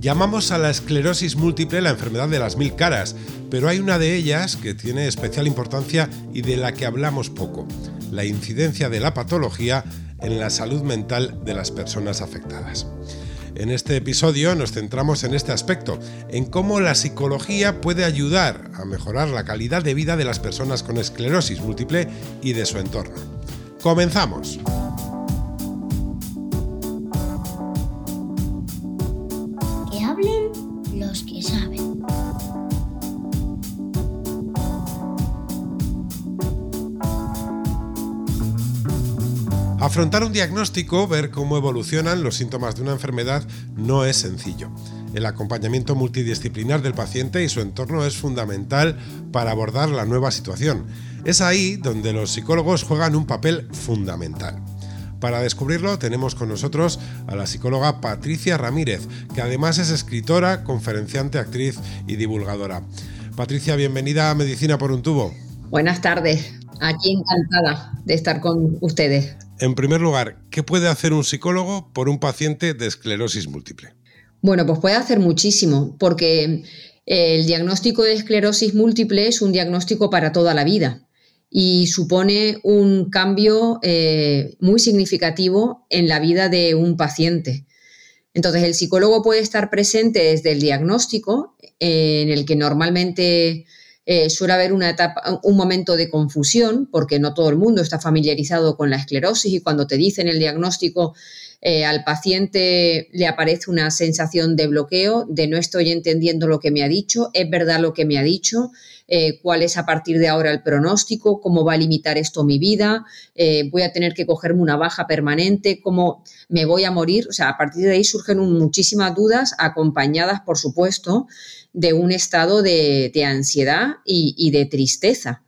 Llamamos a la esclerosis múltiple la enfermedad de las mil caras, pero hay una de ellas que tiene especial importancia y de la que hablamos poco, la incidencia de la patología en la salud mental de las personas afectadas. En este episodio nos centramos en este aspecto, en cómo la psicología puede ayudar a mejorar la calidad de vida de las personas con esclerosis múltiple y de su entorno. Comenzamos. Que saben. Afrontar un diagnóstico, ver cómo evolucionan los síntomas de una enfermedad, no es sencillo. El acompañamiento multidisciplinar del paciente y su entorno es fundamental para abordar la nueva situación. Es ahí donde los psicólogos juegan un papel fundamental. Para descubrirlo tenemos con nosotros a la psicóloga Patricia Ramírez, que además es escritora, conferenciante, actriz y divulgadora. Patricia, bienvenida a Medicina por un tubo. Buenas tardes, aquí encantada de estar con ustedes. En primer lugar, ¿qué puede hacer un psicólogo por un paciente de esclerosis múltiple? Bueno, pues puede hacer muchísimo, porque el diagnóstico de esclerosis múltiple es un diagnóstico para toda la vida y supone un cambio eh, muy significativo en la vida de un paciente. Entonces, el psicólogo puede estar presente desde el diagnóstico, eh, en el que normalmente eh, suele haber una etapa, un momento de confusión, porque no todo el mundo está familiarizado con la esclerosis y cuando te dicen el diagnóstico eh, al paciente le aparece una sensación de bloqueo, de no estoy entendiendo lo que me ha dicho, es verdad lo que me ha dicho, eh, cuál es a partir de ahora el pronóstico, cómo va a limitar esto mi vida, voy a tener que cogerme una baja permanente, cómo me voy a morir. O sea, a partir de ahí surgen muchísimas dudas acompañadas, por supuesto, de un estado de, ansiedad y, de tristeza.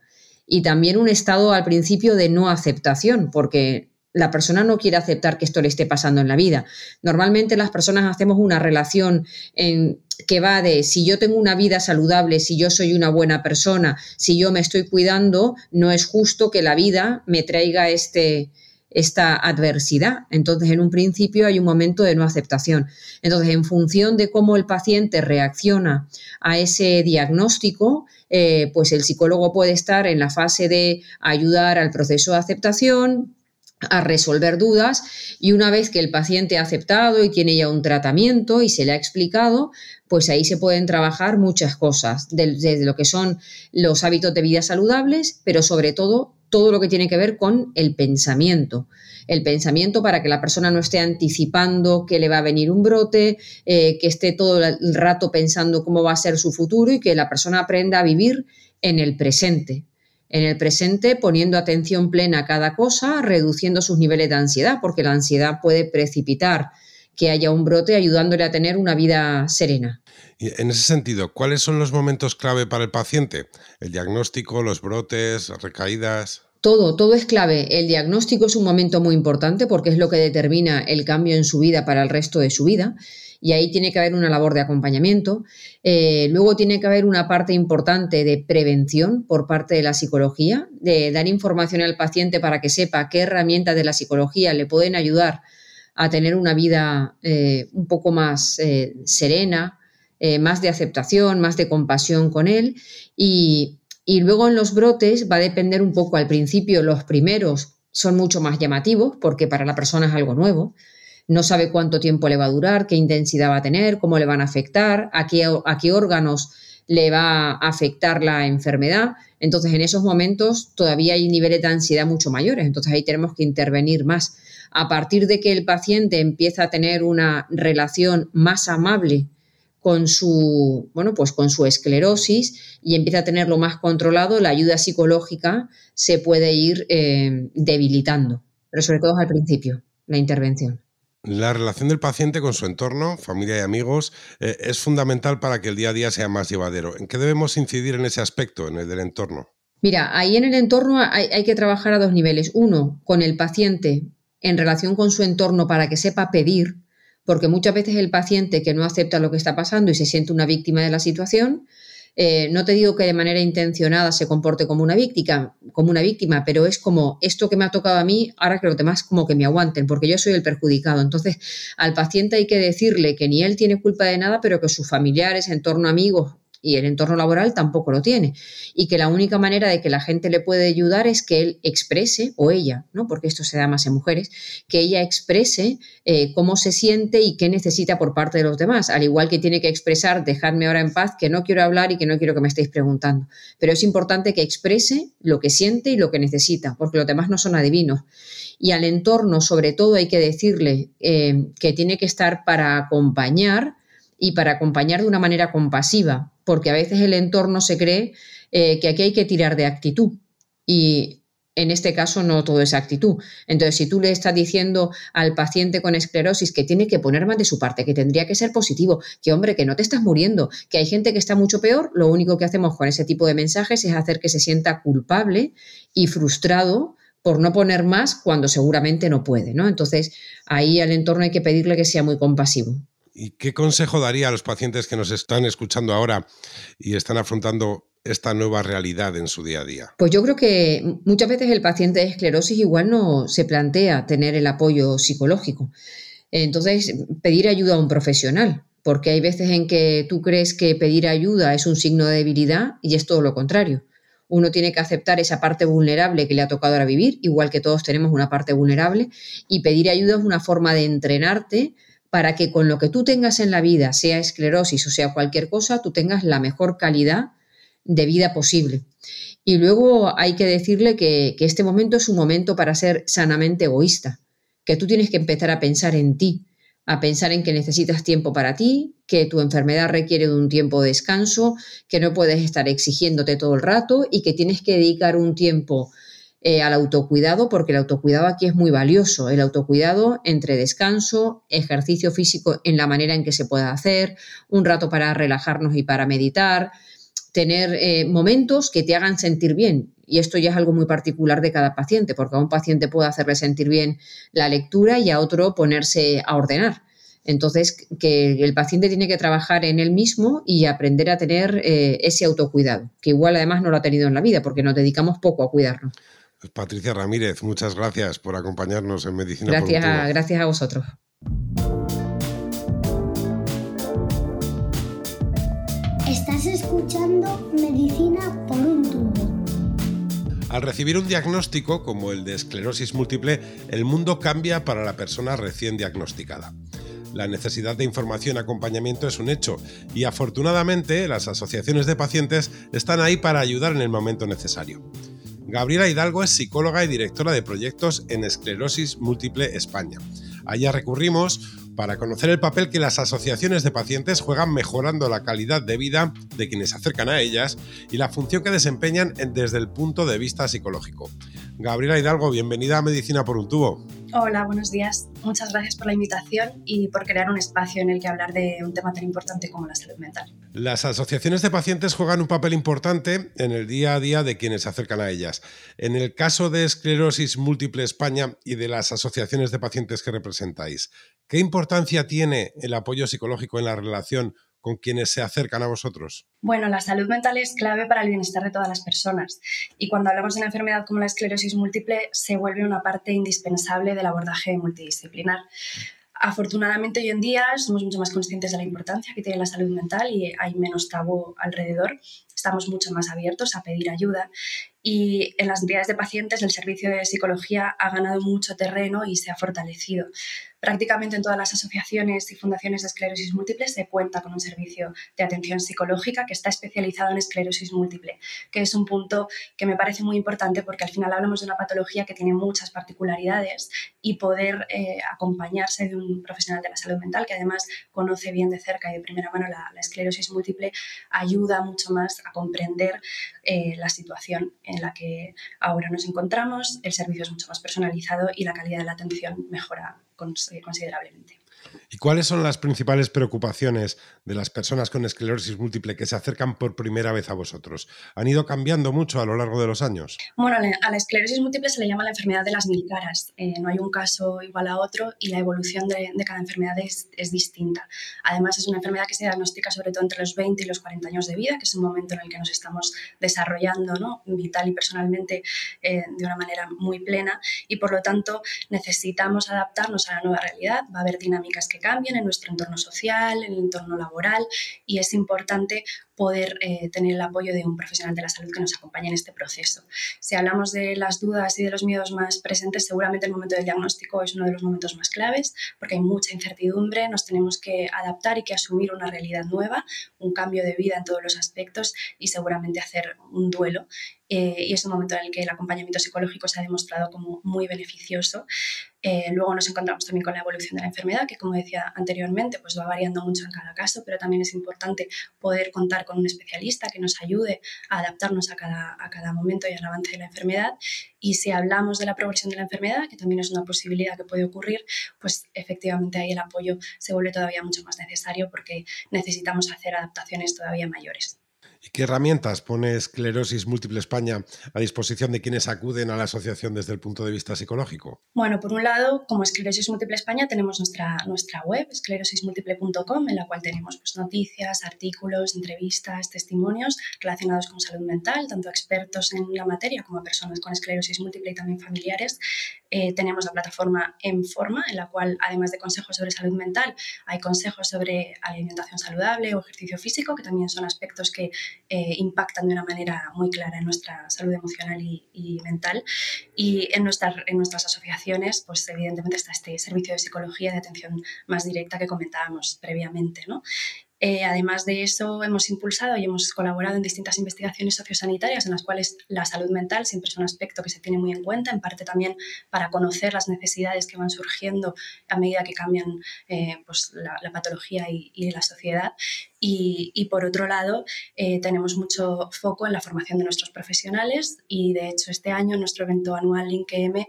Y también un estado al principio de no aceptación, porque la persona no quiere aceptar que esto le esté pasando en la vida. Normalmente las personas hacemos una relación en, que va de si yo tengo una vida saludable, si yo soy una buena persona, si yo me estoy cuidando, no es justo que la vida me traiga este, esta adversidad. Entonces, en un principio hay un momento de no aceptación. Entonces, en función de cómo el paciente reacciona a ese diagnóstico, eh, pues el psicólogo puede estar en la fase de ayudar al proceso de aceptación, a resolver dudas y una vez que el paciente ha aceptado y tiene ya un tratamiento y se le ha explicado, pues ahí se pueden trabajar muchas cosas, desde lo que son los hábitos de vida saludables, pero sobre todo todo lo que tiene que ver con el pensamiento. El pensamiento para que la persona no esté anticipando que le va a venir un brote, eh, que esté todo el rato pensando cómo va a ser su futuro y que la persona aprenda a vivir en el presente. En el presente poniendo atención plena a cada cosa, reduciendo sus niveles de ansiedad, porque la ansiedad puede precipitar que haya un brote ayudándole a tener una vida serena. Y en ese sentido, ¿cuáles son los momentos clave para el paciente? ¿El diagnóstico, los brotes, recaídas? Todo, todo es clave. El diagnóstico es un momento muy importante porque es lo que determina el cambio en su vida para el resto de su vida. Y ahí tiene que haber una labor de acompañamiento. Eh, luego tiene que haber una parte importante de prevención por parte de la psicología, de dar información al paciente para que sepa qué herramientas de la psicología le pueden ayudar a tener una vida eh, un poco más eh, serena, más de aceptación, más de compasión con él. Y luego en los brotes va a depender un poco al principio, los primeros son mucho más llamativos porque para la persona es algo nuevo. No sabe cuánto tiempo le va a durar, qué intensidad va a tener, cómo le van a afectar, a qué, a qué órganos le va a afectar la enfermedad. Entonces, en esos momentos todavía hay niveles de ansiedad mucho mayores. Entonces, ahí tenemos que intervenir más. A partir de que el paciente empieza a tener una relación más amable con su, bueno, pues con su esclerosis y empieza a tenerlo más controlado, la ayuda psicológica se puede ir eh, debilitando, pero sobre todo al principio, la intervención. La relación del paciente con su entorno, familia y amigos, eh, es fundamental para que el día a día sea más llevadero. ¿En qué debemos incidir en ese aspecto, en el del entorno? Mira, ahí en el entorno hay, que trabajar a dos niveles. Uno, con el paciente en relación con su entorno para que sepa pedir, porque muchas veces el paciente que no acepta lo que está pasando y se siente una víctima de la situación, eh, no te digo que de manera intencionada se comporte como una víctima, como una víctima, pero es como esto que me ha tocado a mí, ahora que los demás como que me aguanten, porque yo soy el perjudicado. Entonces, al paciente hay que decirle que ni él tiene culpa de nada, pero que sus familiares, entorno, amigos y el entorno laboral tampoco lo tiene. Y que la única manera de que la gente le puede ayudar es que él exprese, o ella, ¿no? porque esto se da más en mujeres, que ella exprese eh, cómo se siente y qué necesita por parte de los demás. Al igual que tiene que expresar, dejadme ahora en paz, que no quiero hablar y que no quiero que me estéis preguntando. Pero es importante que exprese lo que siente y lo que necesita, porque los demás no son adivinos. Y al entorno, sobre todo, hay que decirle eh, que tiene que estar para acompañar y para acompañar de una manera compasiva, porque a veces el entorno se cree eh, que aquí hay que tirar de actitud y en este caso no todo es actitud. Entonces, si tú le estás diciendo al paciente con esclerosis que tiene que poner más de su parte, que tendría que ser positivo, que hombre, que no te estás muriendo, que hay gente que está mucho peor, lo único que hacemos con ese tipo de mensajes es hacer que se sienta culpable y frustrado por no poner más cuando seguramente no puede, ¿no? Entonces, ahí al entorno hay que pedirle que sea muy compasivo. ¿Y qué consejo daría a los pacientes que nos están escuchando ahora y están afrontando esta nueva realidad en su día a día? Pues yo creo que muchas veces el paciente de esclerosis igual no se plantea tener el apoyo psicológico. Entonces, pedir ayuda a un profesional, porque hay veces en que tú crees que pedir ayuda es un signo de debilidad y es todo lo contrario. Uno tiene que aceptar esa parte vulnerable que le ha tocado ahora vivir, igual que todos tenemos una parte vulnerable, y pedir ayuda es una forma de entrenarte para que con lo que tú tengas en la vida, sea esclerosis o sea cualquier cosa, tú tengas la mejor calidad de vida posible. Y luego hay que decirle que, este momento es un momento para ser sanamente egoísta, que tú tienes que empezar a pensar en ti, a pensar en que necesitas tiempo para ti, que tu enfermedad requiere de un tiempo de descanso, que no puedes estar exigiéndote todo el rato y que tienes que dedicar un tiempo eh, al autocuidado, porque el autocuidado aquí es muy valioso. El autocuidado entre descanso, ejercicio físico en la manera en que se pueda hacer, un rato para relajarnos y para meditar, tener eh, momentos que te hagan sentir bien. Y esto ya es algo muy particular de cada paciente, porque a un paciente puede hacerle sentir bien la lectura y a otro ponerse a ordenar. Entonces, que el paciente tiene que trabajar en él mismo y aprender a tener eh, ese autocuidado, que igual además no lo ha tenido en la vida, porque nos dedicamos poco a cuidarnos. Patricia Ramírez, muchas gracias por acompañarnos en Medicina gracias a, Gracias a vosotros. Estás escuchando Medicina por un tubo. Al recibir un diagnóstico como el de esclerosis múltiple, el mundo cambia para la persona recién diagnosticada. La necesidad de información y acompañamiento es un hecho y afortunadamente las asociaciones de pacientes están ahí para ayudar en el momento necesario. Gabriela Hidalgo es psicóloga y directora de proyectos en Esclerosis Múltiple España. Allá recurrimos para conocer el papel que las asociaciones de pacientes juegan mejorando la calidad de vida de quienes se acercan a ellas y la función que desempeñan desde el punto de vista psicológico. Gabriela Hidalgo, bienvenida a Medicina por un tubo. Hola, buenos días. Muchas gracias por la invitación y por crear un espacio en el que hablar de un tema tan importante como la salud mental. Las asociaciones de pacientes juegan un papel importante en el día a día de quienes se acercan a ellas. En el caso de Esclerosis Múltiple España y de las asociaciones de pacientes que representáis, ¿qué importancia tiene el apoyo psicológico en la relación con quienes se acercan a vosotros? Bueno, la salud mental es clave para el bienestar de todas las personas y cuando hablamos de una enfermedad como la esclerosis múltiple se vuelve una parte indispensable del abordaje multidisciplinar. Afortunadamente hoy en día somos mucho más conscientes de la importancia que tiene la salud mental y hay menos tabú alrededor. Estamos mucho más abiertos a pedir ayuda y en las entidades de pacientes el servicio de psicología ha ganado mucho terreno y se ha fortalecido. Prácticamente en todas las asociaciones y fundaciones de esclerosis múltiple se cuenta con un servicio de atención psicológica que está especializado en esclerosis múltiple, que es un punto que me parece muy importante porque al final hablamos de una patología que tiene muchas particularidades y poder eh, acompañarse de un profesional de la salud mental que además conoce bien de cerca y de primera mano la, esclerosis múltiple ayuda mucho más a comprender eh, la situación en la que ahora nos encontramos, el servicio es mucho más personalizado y la calidad de la atención mejora considerablemente. ¿Y cuáles son las principales preocupaciones de las personas con esclerosis múltiple que se acercan por primera vez a vosotros? ¿Han ido cambiando mucho a lo largo de los años? Bueno, a la esclerosis múltiple se le llama la enfermedad de las mil caras. Eh, no hay un caso igual a otro y la evolución de, cada enfermedad es, distinta. Además, es una enfermedad que se diagnostica sobre todo entre los 20 y los 40 años de vida, que es un momento en el que nos estamos desarrollando ¿no? vital y personalmente eh, de una manera muy plena y por lo tanto necesitamos adaptarnos a la nueva realidad. Va a haber dinámicas que cambian en nuestro entorno social, en el entorno laboral y es importante poder eh, tener el apoyo de un profesional de la salud que nos acompañe en este proceso. Si hablamos de las dudas y de los miedos más presentes, seguramente el momento del diagnóstico es uno de los momentos más claves porque hay mucha incertidumbre, nos tenemos que adaptar y que asumir una realidad nueva, un cambio de vida en todos los aspectos y seguramente hacer un duelo. Eh, y es un momento en el que el acompañamiento psicológico se ha demostrado como muy beneficioso. Eh, luego nos encontramos también con la evolución de la enfermedad, que como decía anteriormente, pues va variando mucho en cada caso, pero también es importante poder contar con un especialista que nos ayude a adaptarnos a cada, a cada momento y al avance de la enfermedad. Y si hablamos de la progresión de la enfermedad, que también es una posibilidad que puede ocurrir, pues efectivamente ahí el apoyo se vuelve todavía mucho más necesario porque necesitamos hacer adaptaciones todavía mayores. ¿Y qué herramientas pone Esclerosis Múltiple España a disposición de quienes acuden a la asociación desde el punto de vista psicológico? Bueno, por un lado, como Esclerosis Múltiple España tenemos nuestra, nuestra web, esclerosismúltiple.com, en la cual tenemos pues, noticias, artículos, entrevistas, testimonios relacionados con salud mental, tanto expertos en la materia como personas con esclerosis múltiple y también familiares. Eh, tenemos la plataforma En Forma, en la cual, además de consejos sobre salud mental, hay consejos sobre alimentación saludable o ejercicio físico, que también son aspectos que eh, impactan de una manera muy clara en nuestra salud emocional y, mental. Y en, nuestras, en nuestras asociaciones, pues evidentemente está este servicio de psicología de atención más directa que comentábamos previamente. ¿no? Eh, además de eso, hemos impulsado y hemos colaborado en distintas investigaciones sociosanitarias en las cuales la salud mental siempre es un aspecto que se tiene muy en cuenta, en parte también para conocer las necesidades que van surgiendo a medida que cambian eh, pues, la, patología y, la sociedad. Y, por otro lado, eh, tenemos mucho foco en la formación de nuestros profesionales y de hecho este año en nuestro evento anual LinkM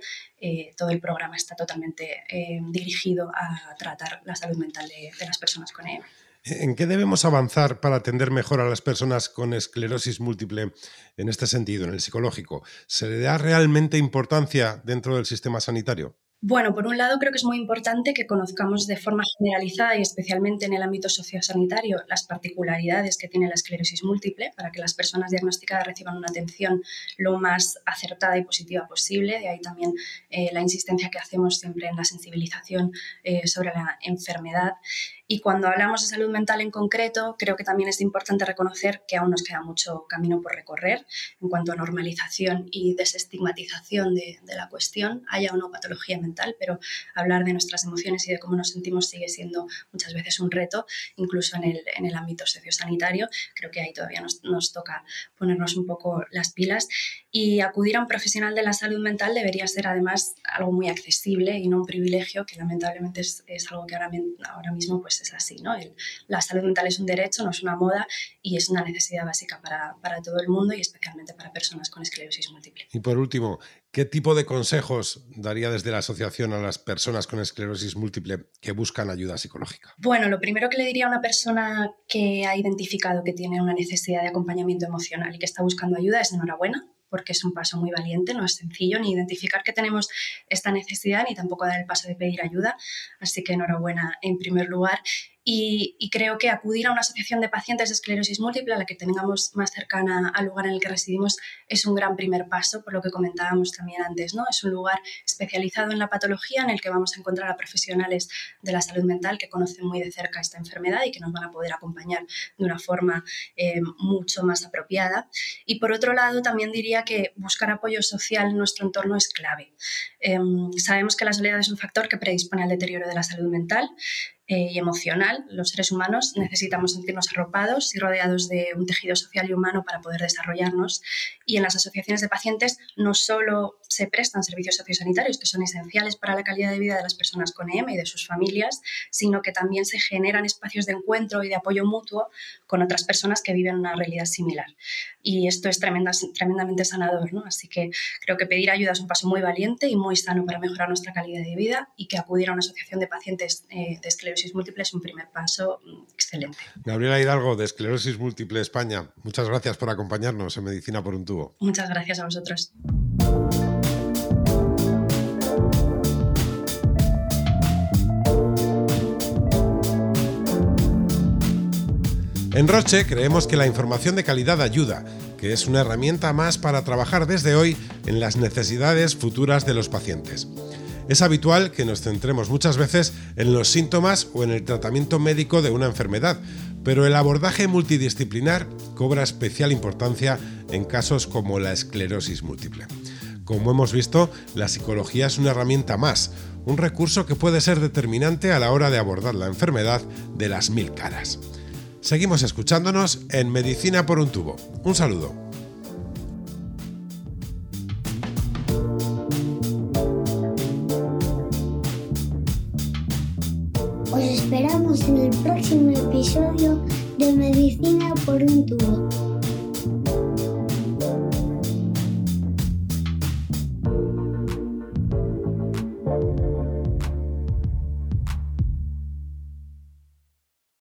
todo el programa está totalmente dirigido a tratar la salud mental de las personas con EM. ¿En qué debemos avanzar para atender mejor a las personas con esclerosis múltiple en este sentido, en el psicológico? ¿Se le da realmente importancia dentro del sistema sanitario? Bueno, por un lado creo que es muy importante que conozcamos de forma generalizada y especialmente en el ámbito sociosanitario las particularidades que tiene la esclerosis múltiple para que las personas diagnosticadas reciban una atención lo más acertada y positiva posible. De ahí también eh, la insistencia que hacemos siempre en la sensibilización eh, sobre la enfermedad. Y cuando hablamos de salud mental en concreto, creo que también es importante reconocer que aún nos queda mucho camino por recorrer en cuanto a normalización y desestigmatización de, la cuestión, haya o no patología mental, pero hablar de nuestras emociones y de cómo nos sentimos sigue siendo muchas veces un reto, incluso en el, en el ámbito sociosanitario. Creo que ahí todavía nos, nos toca ponernos un poco las pilas y acudir a un profesional de la salud mental debería ser además algo muy accesible y no un privilegio, que lamentablemente es, es algo que ahora, ahora mismo pues es así, ¿no? la salud mental es un derecho, no es una moda y es una necesidad básica para, para todo el mundo y especialmente para personas con esclerosis múltiple. Y por último, ¿qué tipo de consejos daría desde la asociación a las personas con esclerosis múltiple que buscan ayuda psicológica? Bueno, lo primero que le diría a una persona que ha identificado que tiene una necesidad de acompañamiento emocional y que está buscando ayuda es enhorabuena porque es un paso muy valiente, no es sencillo ni identificar que tenemos esta necesidad ni tampoco dar el paso de pedir ayuda. Así que enhorabuena en primer lugar. Y, creo que acudir a una asociación de pacientes de esclerosis múltiple, a la que tengamos más cercana al lugar en el que residimos, es un gran primer paso, por lo que comentábamos también antes. ¿no? Es un lugar especializado en la patología en el que vamos a encontrar a profesionales de la salud mental que conocen muy de cerca esta enfermedad y que nos van a poder acompañar de una forma eh, mucho más apropiada. Y por otro lado, también diría que buscar apoyo social en nuestro entorno es clave. Em, sabemos que la soledad es un factor que predispone al deterioro de la salud mental eh, y emocional. Los seres humanos necesitamos sentirnos arropados y rodeados de un tejido social y humano para poder desarrollarnos. Y en las asociaciones de pacientes no solo se prestan servicios sociosanitarios que son esenciales para la calidad de vida de las personas con EM y de sus familias, sino que también se generan espacios de encuentro y de apoyo mutuo con otras personas que viven una realidad similar. Y esto es tremendamente sanador, ¿no? Así que creo que pedir ayuda es un paso muy valiente y muy sano para mejorar nuestra calidad de vida y que acudir a una asociación de pacientes eh, de esclerosis múltiple es un primer paso mm, excelente. Gabriela Hidalgo, de Esclerosis Múltiple España, muchas gracias por acompañarnos en Medicina por un tubo. Muchas gracias a vosotros. En Roche creemos que la información de calidad ayuda, que es una herramienta más para trabajar desde hoy en las necesidades futuras de los pacientes. Es habitual que nos centremos muchas veces en los síntomas o en el tratamiento médico de una enfermedad, pero el abordaje multidisciplinar cobra especial importancia en casos como la esclerosis múltiple. Como hemos visto, la psicología es una herramienta más, un recurso que puede ser determinante a la hora de abordar la enfermedad de las mil caras. Seguimos escuchándonos en Medicina por un tubo. Un saludo.